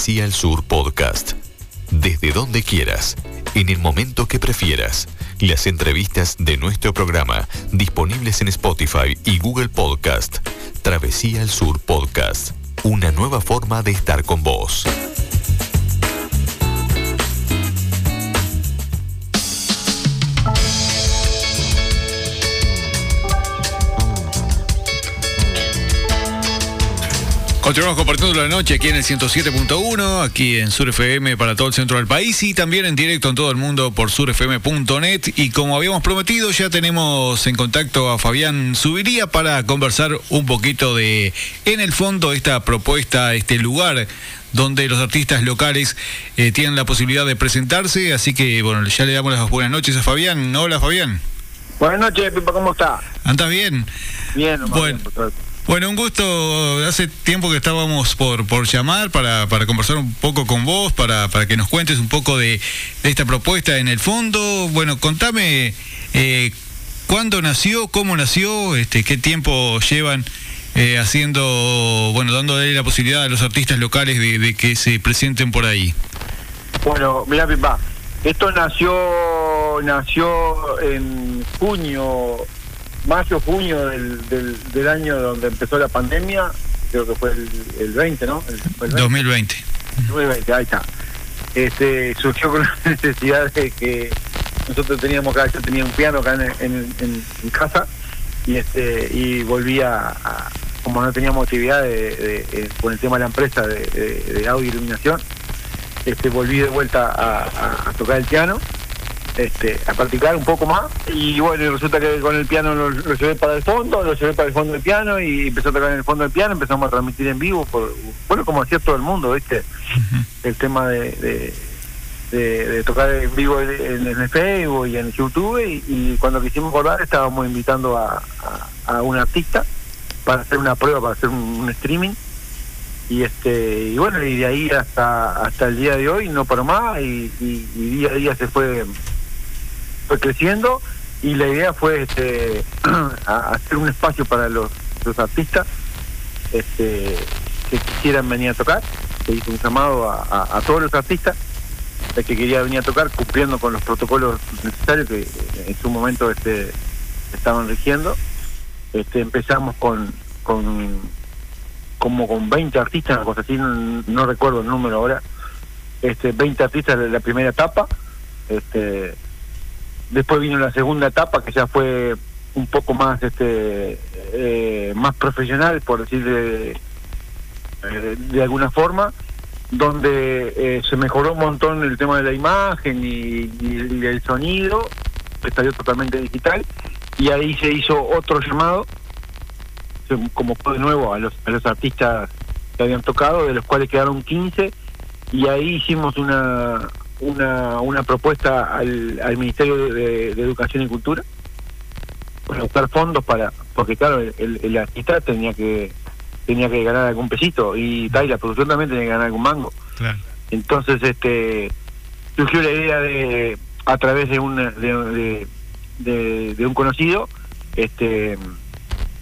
Travesía al Sur Podcast. Desde donde quieras, en el momento que prefieras. Las entrevistas de nuestro programa disponibles en Spotify y Google Podcast. Travesía al Sur Podcast. Una nueva forma de estar con vos. Continuamos compartiendo la noche aquí en el 107.1, aquí en Sur FM para todo el centro del país y también en directo en todo el mundo por surfm.net. Y como habíamos prometido, ya tenemos en contacto a Fabián Subiría para conversar un poquito de, en el fondo, esta propuesta, este lugar donde los artistas locales eh, tienen la posibilidad de presentarse. Así que, bueno, ya le damos las buenas noches a Fabián. Hola, Fabián. Buenas noches, Pipa, ¿cómo está? ¿Andas bien? Bien, bueno. Bueno, un gusto. Hace tiempo que estábamos por, por llamar para, para conversar un poco con vos, para, para que nos cuentes un poco de, esta propuesta en el fondo. Bueno, contame eh, cuándo nació, cómo nació, este, qué tiempo llevan eh, haciendo, bueno, dándole la posibilidad a los artistas locales de, de que se presenten por ahí. Bueno, mira, Pipa, esto nació, nació en junio mayo, junio del, del, año donde empezó la pandemia, creo que fue el, 20, ¿no? El, 2020. 2020, ahí está. Este, surgió con la necesidad de que nosotros teníamos acá, yo tenía un piano acá en, en, casa y este y volvía a, como no teníamos actividad de, con el tema de la empresa de, audio y iluminación, este volví de vuelta a tocar el piano este, a practicar un poco más. Y bueno, resulta que con el piano lo, llevé para el fondo, lo llevé para el fondo del piano y empezó a tocar en el fondo del piano, empezamos a transmitir en vivo, por, bueno, como hacía todo el mundo, ¿viste? El tema de, de, tocar en vivo en, el Facebook y en YouTube y, cuando quisimos volver estábamos invitando a, a, un artista para hacer una prueba, para hacer un, streaming. Y este y bueno y de ahí hasta hasta el día de hoy no paró más y, y, día a día se fue fue creciendo y la idea fue este, hacer un espacio para los, artistas este, que quisieran venir a tocar. Se hizo un llamado a, todos los artistas que quería venir a tocar cumpliendo con los protocolos necesarios que en su momento este, estaban rigiendo. Este, empezamos con, con como con 20 artistas, una cosa así, no, recuerdo el número ahora, este, 20 artistas de la primera etapa. Este, Después vino la segunda etapa que ya fue un poco más este eh, más profesional, por decir de, eh, de alguna forma, donde eh, se mejoró un montón el tema de la imagen y, el sonido, que salió totalmente digital, y ahí se hizo otro llamado, como fue de nuevo a los, a los artistas que habían tocado, de los cuales quedaron 15, y ahí hicimos una, una, una propuesta al, al Ministerio de, Educación y Cultura para buscar fondos para porque claro el, el, artista tenía que tenía que ganar algún pesito y tal y la producción también tenía que ganar algún mango. Entonces este surgió la idea de a través de un de, de, un conocido este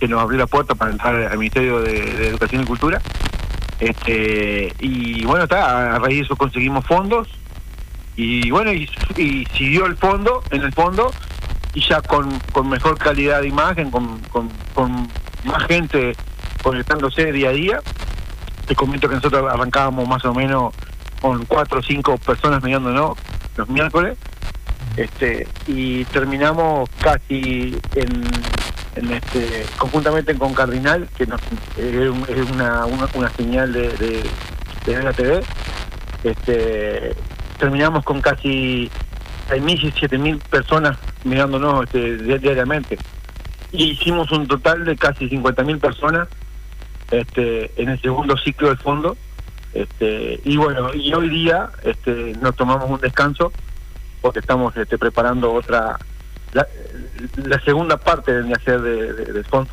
que nos abrió la puerta para entrar al Ministerio de, Educación y Cultura. Este y bueno está a raíz de eso conseguimos fondos y bueno, y, siguió el fondo, en el fondo, y ya con, con mejor calidad de imagen, con, con, más gente conectándose día a día. Te comento que nosotros arrancábamos más o menos con cuatro o cinco personas mirándonos los miércoles, este y terminamos casi en, en este conjuntamente con Cardinal, que es, una, una, señal de, de, de la TV, este terminamos con casi 6.000 y 7.000 personas mirándonos este, diariamente. Y hicimos un total de casi 50.000 personas este, en el segundo ciclo del fondo. Este, y bueno, y hoy día este, nos tomamos un descanso porque estamos este, preparando otra, la, segunda parte de hacer de, del fondo.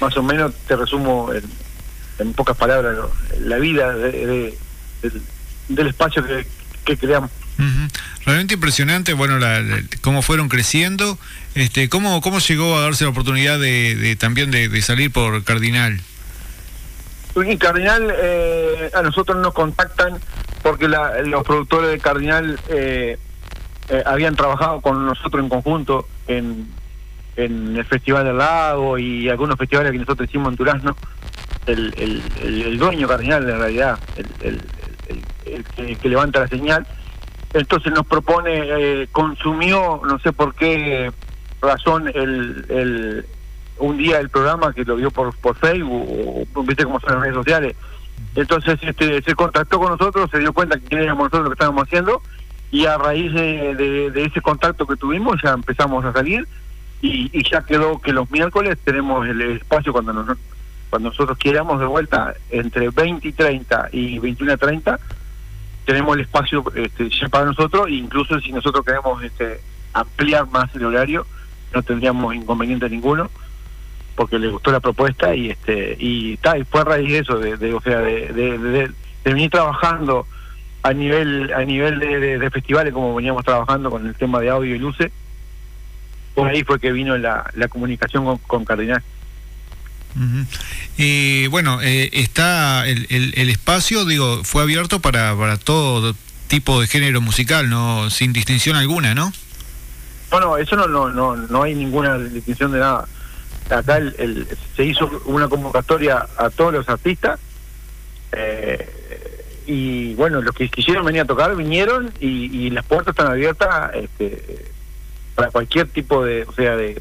Más o menos te resumo en, pocas palabras la vida del espacio que, que creamos. Realmente impresionante, bueno, la, cómo fueron creciendo, este, cómo, cómo llegó a darse la oportunidad de, también de, salir por Cardinal. Y Cardinal, eh, a nosotros nos contactan porque los productores de Cardinal eh, eh, habían trabajado con nosotros en conjunto en, en el Festival del Lago y algunos festivales que nosotros hicimos en Durazno. El, el, el, dueño Cardinal, en realidad, el, el que, levanta la señal. Entonces nos propone, consumió, no sé por qué razón, el, un día el programa que lo vio por, por Facebook, o, viste cómo son las redes sociales. Entonces este, se contactó con nosotros, se dio cuenta que éramos nosotros lo que estábamos haciendo, y a raíz de, ese contacto que tuvimos ya empezamos a salir, y, ya quedó que los miércoles tenemos el espacio cuando, nos, cuando nosotros queramos de vuelta, entre 20 y 30 y 21 y 30, tenemos el espacio este, ya para nosotros, incluso si nosotros queremos este, ampliar más el horario, no tendríamos inconveniente ninguno porque le gustó la propuesta y este y tal y fue a raíz de eso de, o sea de, de, venir trabajando a nivel a nivel de, festivales como veníamos trabajando con el tema de audio y luces por ahí fue que vino la, la comunicación con, con Cardinal y bueno eh, está el, el, espacio digo fue abierto para para todo tipo de género musical no sin distinción alguna no no eso no no no no hay ninguna distinción de nada. Acá el, se hizo una convocatoria a todos los artistas eh, y bueno, los que quisieron venir a tocar vinieron y, las puertas están abiertas este, para cualquier tipo de, o sea, de,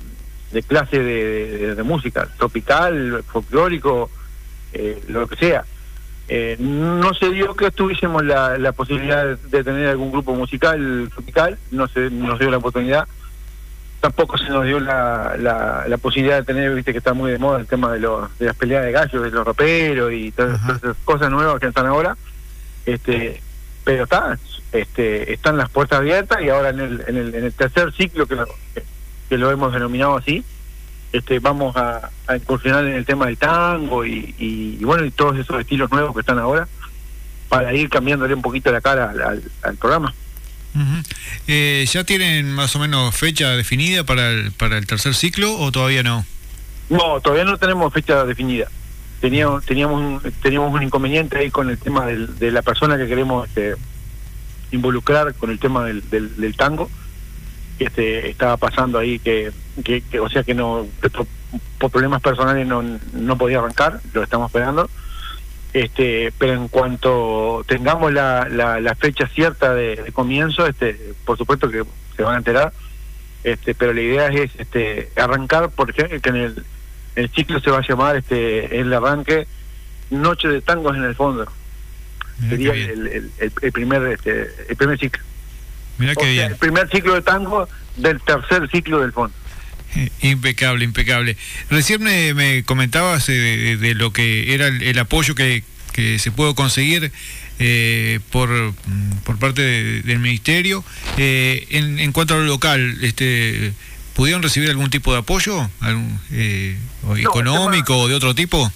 clase de, música, tropical, folclórico, eh, lo que sea. Eh, no se dio que tuviésemos la, la posibilidad de tener algún grupo musical tropical, no se nos dio la oportunidad tampoco se nos dio la, la, posibilidad de tener, viste que está muy de moda el tema de, los, de las peleas de gallos, de los roperos y todas esas cosas nuevas que están ahora. este Pero está, este están las puertas abiertas y ahora en el, en el, en el tercer ciclo que que lo hemos denominado así, este vamos a, incursionar en el tema del tango y, y, bueno, y todos esos estilos nuevos que están ahora para ir cambiándole un poquito la cara al programa. Eh, ¿Ya tienen más o menos fecha definida para el, para el tercer ciclo o todavía no? No, todavía no tenemos fecha definida. Teníamos, teníamos, un, teníamos un inconveniente ahí con el tema de la persona que queremos este, involucrar con el tema del, del, tango. Que este, estaba pasando ahí que, que, o sea que no por problemas personales no, no podía arrancar, lo estamos esperando este, pero en cuanto tengamos la, la, fecha cierta de, comienzo, este, por supuesto que se van a enterar, este, pero la idea es este, arrancar, por ejemplo, que en el, el ciclo se va a llamar este, el arranque Noche de Tangos en el fondo. Sería el, el, primer este, el primer ciclo. Mira qué bien. El primer ciclo de tango del tercer ciclo del fondo. Impecable, impecable. Recién me, comentabas eh, de, lo que era el, apoyo que, se pudo conseguir eh, por, por parte del ministerio. Eh, en, cuanto a lo local, este, ¿pudieron recibir algún tipo de apoyo? ¿Algún, ¿Económico o de otro tipo?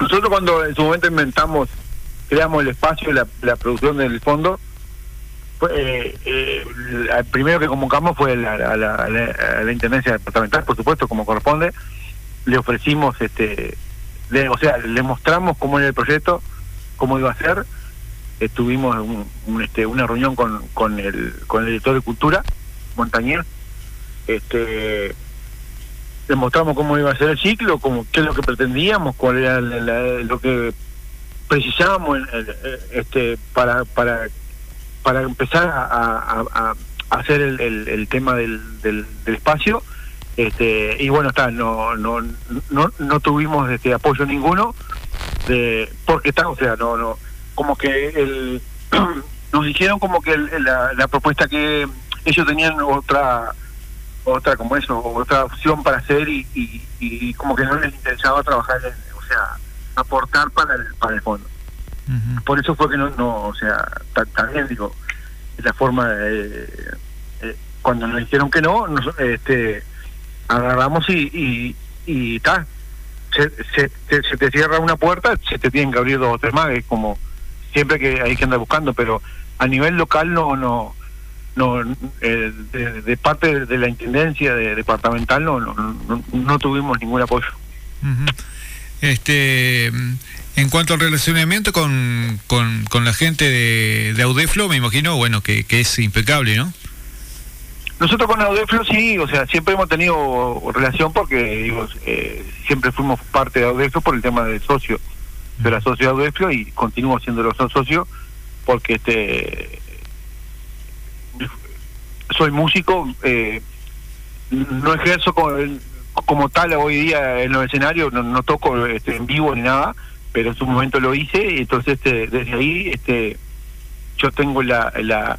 Nosotros cuando en su momento inventamos, creamos el espacio, la, la producción del fondo, eh, eh, el primero que convocamos fue a la, la, Intendencia Departamental, por supuesto, como corresponde. Le ofrecimos, este o sea, le mostramos cómo era el proyecto, cómo iba a ser. Tuvimos un, este, una reunión con, con, el, con el director de Cultura, Montañer. Este, le mostramos cómo iba a ser el ciclo, cómo, qué es lo que pretendíamos, cuál era lo que precisábamos este, para, para para empezar a, hacer el, el, tema del, del, espacio este y bueno está no no no no tuvimos este apoyo ninguno de porque está o sea no no como que el nos dijeron como que la, la propuesta que ellos tenían otra otra como eso otra opción para hacer y, y, como que no les interesaba trabajar o sea aportar para el para el fondo por eso fue que no, no o sea, también digo, la forma, de, eh, cuando nos dijeron que no, nos, este, agarramos y, y, tal. Se, se, te cierra una puerta, se te tienen que abrir dos o tres más, es como siempre que hay que andar buscando, pero a nivel local no, no, no eh, de, parte de la intendencia de, departamental no, no, no, tuvimos ningún apoyo. Este, en cuanto al relacionamiento con, con, la gente de, de, Audeflo, me imagino, bueno, que, que es impecable, ¿no? Nosotros con Audeflo sí, o sea, siempre hemos tenido relación porque, digo, eh, siempre fuimos parte de Audeflo por el tema del socio. de la socio de Audeflo y continúo siendo los socio porque este soy músico, eh, no ejerzo como, tal hoy día en los escenarios, no, toco este, en vivo ni nada, pero en su momento lo hice, y entonces este, desde ahí este yo tengo la, la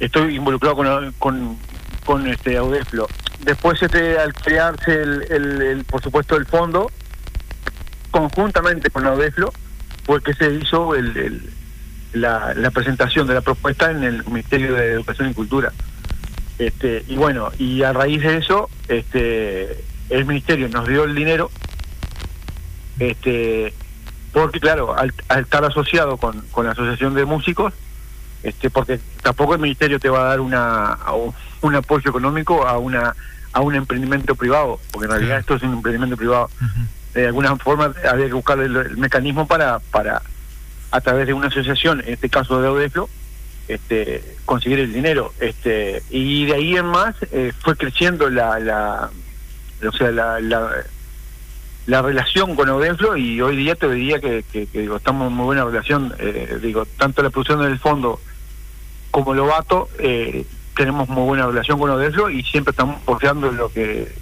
estoy involucrado con, con, este Audeflo. Después este al crearse el, el, por supuesto el fondo, conjuntamente con Audeflo, fue que se hizo el, la, la presentación de la propuesta en el Ministerio de Educación y Cultura. Este, y bueno, y a raíz de eso, este, el ministerio nos dio el dinero, este, porque claro, al, estar asociado con, con, la asociación de músicos, este, porque tampoco el ministerio te va a dar una un apoyo económico a una a un emprendimiento privado, porque en realidad esto es un emprendimiento privado. De alguna forma había que buscar el, mecanismo para para a través de una asociación, en este caso de Odeflo, este, conseguir el dinero. Este, y de ahí en más eh, fue creciendo la, la, o sea, la, la, relación con Audenflo y hoy día te diría que, digo, estamos en muy buena relación. Eh, digo, tanto la producción del fondo como Lobato eh, tenemos muy buena relación con Audenflo y siempre estamos apoyando lo que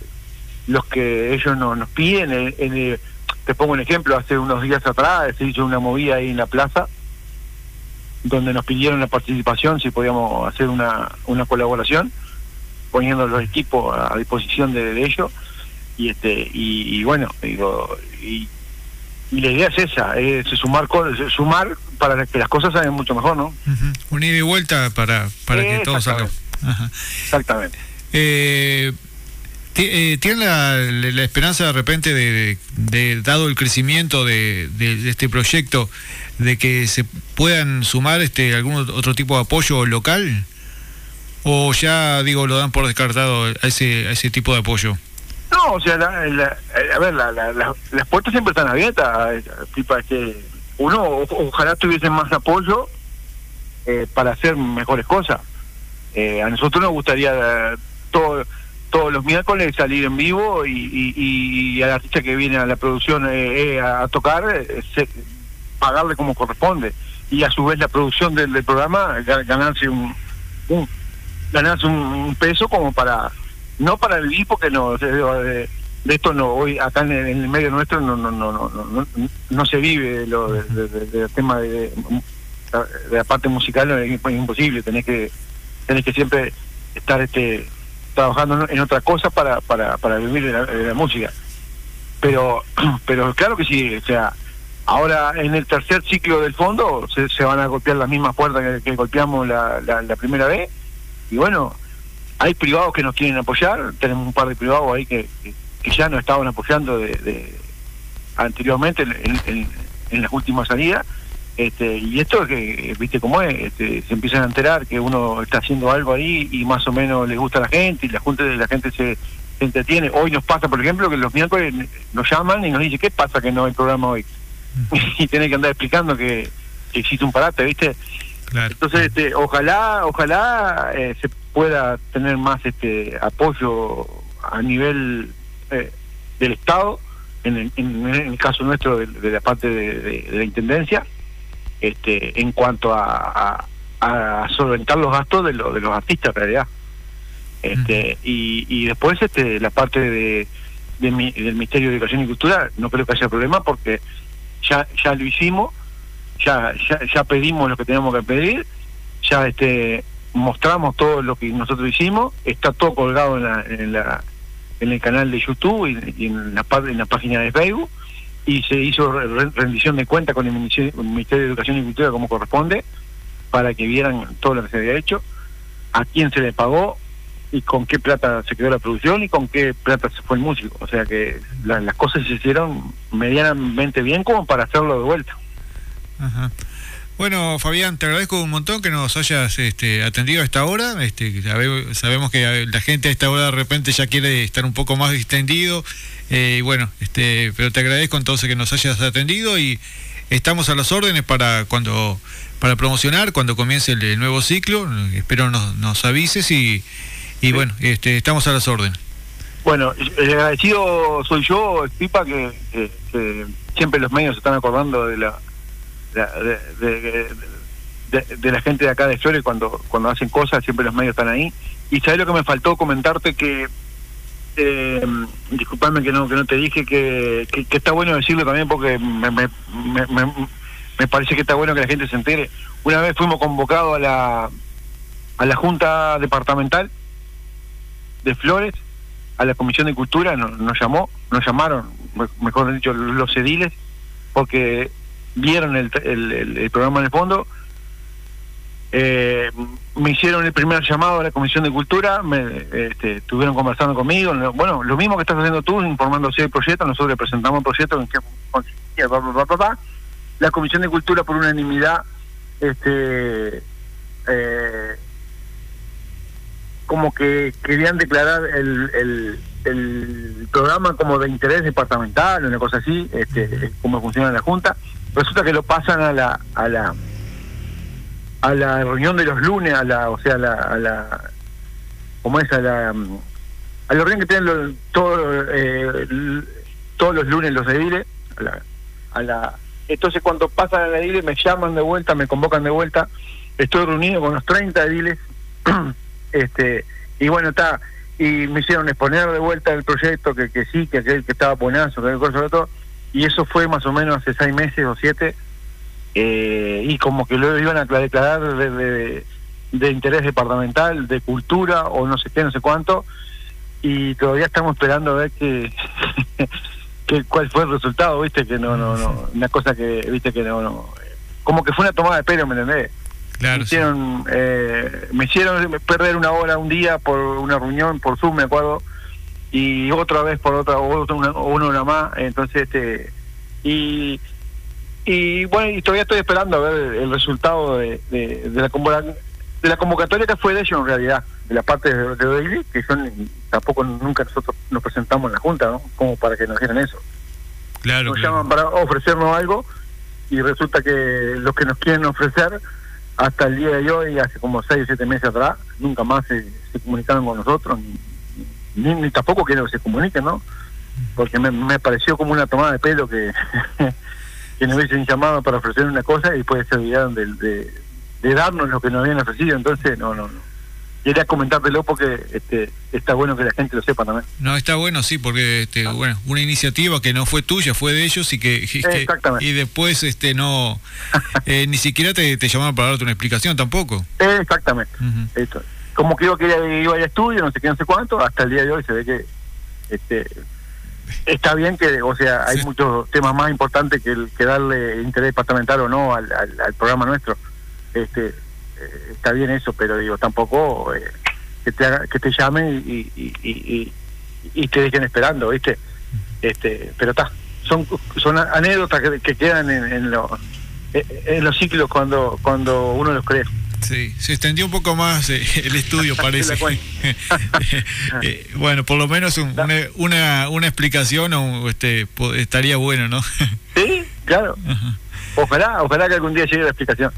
los que ellos nos, nos piden. En, te pongo un ejemplo, hace unos días atrás se hizo una movida ahí en la plaza donde nos pidieron la participación, si podíamos hacer una, una colaboración, poniendo los equipos a disposición de, ellos. Y este y, bueno, digo, y, la idea es esa, es sumar, sumar para que las cosas salgan mucho mejor, ¿no? Uh y vuelta para, para que todo salga. Exactamente. Eh, eh, ¿Tienen la, esperanza de repente de, dado el crecimiento de, este proyecto, de que se puedan sumar este algún otro tipo de apoyo local? ¿O ya, digo, lo dan por descartado a ese, a ese tipo de apoyo? No, o sea, a ver, las puertas siempre están abiertas. Tipo, que uno, ojalá tuviese más apoyo eh, para hacer mejores cosas. Eh, a nosotros nos gustaría todo todos los miércoles salir en vivo y, y, a la artista que viene a la producción eh, eh, a, tocar, eh, pagarle como corresponde. Y a su vez la producción del, programa ganarse un, ganarse un, peso como para, no para vivir porque no, de, esto no, hoy acá en el, medio nuestro no no no no no, no se vive lo del tema de, de la parte musical es, imposible, tenés que tenés que siempre estar este trabajando en otra cosa para, para, para vivir de la, música. Pero, pero claro que sí, o sea, ahora en el tercer ciclo del fondo se, van a golpear las mismas puertas que, golpeamos la, la, primera vez. Y bueno, hay privados que nos quieren apoyar, tenemos un par de privados ahí que, que, ya nos estaban apoyando de, anteriormente en, las últimas salidas este, y esto es que, viste cómo es, este, se empiezan a enterar que uno está haciendo algo ahí y más o menos le gusta a la gente y la gente, la gente se, entretiene. Hoy nos pasa, por ejemplo, que los miércoles nos llaman y nos dicen, ¿qué pasa que no hay programa hoy? y tiene que andar explicando que, existe un parate, ¿viste? Entonces, este, ojalá, ojalá eh, se pueda tener más este apoyo a nivel eh, del Estado, en el, en el, caso nuestro de, la parte de la Intendencia, este, en cuanto a, a, solventar los gastos de, lo, de los artistas en realidad. Este, y, y después este, la parte de, del Ministerio de Educación y Cultura no creo que haya problema porque ya ya lo hicimos, ya, ya, ya pedimos lo que teníamos que pedir, ya este mostramos todo lo que nosotros hicimos, está todo colgado en la, en, la, en el canal de YouTube y, en, la, en la página de Facebook y se hizo rendición de cuenta con el Ministerio, de Educación y Cultura como corresponde para que vieran todo lo que se había hecho, a quién se le pagó y con qué plata se quedó la producción y con qué plata se fue el músico. O sea que las cosas se hicieron medianamente bien como para hacerlo de vuelta. Bueno, Fabián, te agradezco un montón que nos hayas este, atendido a esta hora. Este, sabemos que la gente a esta hora de repente ya quiere estar un poco más distendido. Eh, bueno, este, pero te agradezco entonces que nos hayas atendido y estamos a las órdenes para cuando para promocionar cuando comience el, nuevo ciclo. Espero nos avises y, y bueno, este, estamos a las órdenes. Bueno, el agradecido soy yo, Pipa, que, siempre los medios se están acordando de la de, de, la gente de acá de Flores cuando cuando hacen cosas, siempre los medios están ahí. Y sabes lo que me faltó comentarte que eh, disculpame que no que no te dije que, que, está bueno decirlo también porque me, me, me, parece que está bueno que la gente se entere. Una vez fuimos convocados a la a la junta departamental de Flores, a la comisión de cultura, nos, llamó, nos llamaron, mejor dicho, los ediles, porque vieron el, programa en el fondo, eh, me hicieron el primer llamado a la Comisión de Cultura, me este, estuvieron conversando conmigo, bueno, lo mismo que estás haciendo tú, informándose del proyecto, nosotros le presentamos el proyecto en que consistía, la Comisión de Cultura por unanimidad este eh, como que querían declarar el, el, el programa como de interés departamental, una cosa así, este, cómo funciona la Junta. Resulta que lo pasan a la a la a la reunión de los lunes a la o sea a la, a la como es a la a la reunión que tienen los, todo, eh, todos los lunes los ediles a la, a la entonces cuando pasan a la edile me llaman de vuelta me convocan de vuelta estoy reunido con los 30 ediles este y bueno está y me hicieron exponer de vuelta el proyecto que, que sí que aquel que estaba buenazo que el cosa de todo y eso fue más o menos hace seis meses o siete, eh, y como que lo iban a declarar de, de, interés departamental, de cultura o no sé qué, no sé cuánto, y todavía estamos esperando a ver que, que cuál fue el resultado, viste, que no, no, no, una cosa que, viste, que no, no, como que fue una tomada de pelo, ¿me entendés? Claro, me hicieron, eh, me hicieron perder una hora, un día por una reunión por Zoom, me acuerdo, y otra vez por otra otra una, una más entonces este y y bueno y todavía estoy esperando a ver el resultado de, de, la convocatoria de la convocatoria que fue de ellos en realidad de la parte de, de que son tampoco nunca nosotros nos presentamos en la junta no como para que nos dieran eso. Claro nos llaman para ofrecernos algo y resulta que los que nos quieren ofrecer hasta el día de hoy hace como seis o siete meses atrás nunca más se, comunicaron con nosotros ni, tampoco quiero que se comuniquen, ¿no? Porque me, pareció como una tomada de pelo que, que nos hubiesen llamado para ofrecer una cosa y después se olvidaron de, de, darnos lo que nos habían ofrecido. Entonces, no, no, no quería comentártelo porque este, está bueno que la gente lo sepa también. No, está bueno, sí, porque este, bueno, una iniciativa que no fue tuya, fue de ellos y que, y después este no eh, ni siquiera te, te, llamaron para darte una explicación tampoco. Exactamente. Esto como que iba que iba al estudio, no sé qué, no sé cuánto, hasta el día de hoy se ve que este está bien que, o sea, hay muchos temas más importantes que, el, que darle interés departamental o no al, al, programa nuestro. Este eh, está bien eso, pero digo, tampoco eh, que te que te llamen y, y, y, te dejen esperando, ¿viste? Este, pero está, son son anécdotas que, quedan en, en, en los ciclos cuando cuando uno los cree. Sí, se extendió un poco más eh, el estudio, parece. Eh, bueno, por lo menos una, una, explicación o, este, estaría bueno, ¿no? sí, claro. Ojalá, ojalá que algún día llegue la explicación.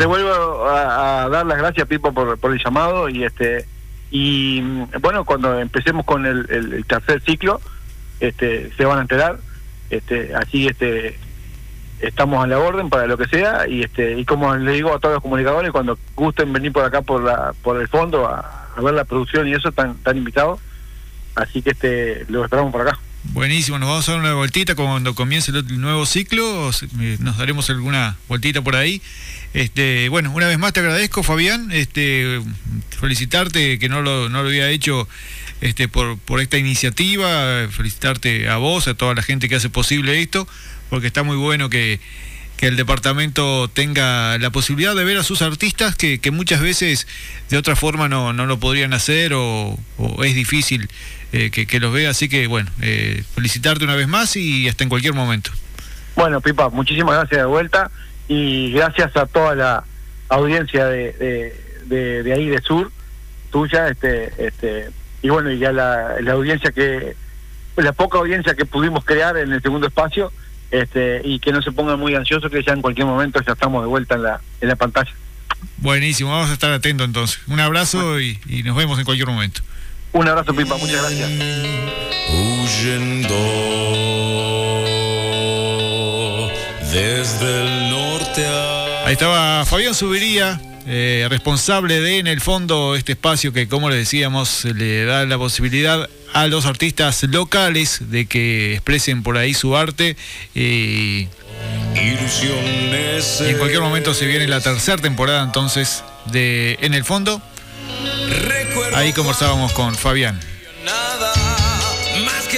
Te vuelvo a, dar las gracias, Pipo, por, por, el llamado y este y bueno, cuando empecemos con el, el tercer ciclo, este, se van a enterar. Este, así este estamos a la orden para lo que sea y este y como le digo a todos los comunicadores cuando gusten venir por acá por la por el fondo a, ver la producción y eso están, están invitados así que este lo esperamos por acá Buenísimo, nos vamos a dar una vueltita cuando comience el nuevo ciclo, eh, nos daremos alguna vueltita por ahí. Este, bueno, una vez más te agradezco, Fabián, este, felicitarte que no lo, no lo había hecho este, por, por esta iniciativa, felicitarte a vos, a toda la gente que hace posible esto porque está muy bueno que, el departamento tenga la posibilidad de ver a sus artistas que, muchas veces de otra forma no, no lo podrían hacer o, es difícil eh, que, los vea. Así que bueno, eh, felicitarte una vez más y hasta en cualquier momento. Bueno, Pipa, muchísimas gracias de vuelta y gracias a toda la audiencia de, de, de, ahí de Sur, tuya, este, este, y bueno, y ya la, la audiencia que, la poca audiencia que pudimos crear en el segundo espacio, este, y que no se pongan muy ansiosos, que ya en cualquier momento ya estamos de vuelta en la, en la pantalla. Buenísimo, vamos a estar atentos entonces. Un abrazo y, y nos vemos en cualquier momento. Un abrazo, Pipa, muchas gracias. Huyendo desde el norte a... Ahí estaba Fabián Subiría, eh, responsable de en el fondo este espacio que como le decíamos le da la posibilidad a los artistas locales de que expresen por ahí su arte eh, y en cualquier momento se viene la tercera temporada entonces de En el fondo. Ahí conversábamos con Fabián. nada más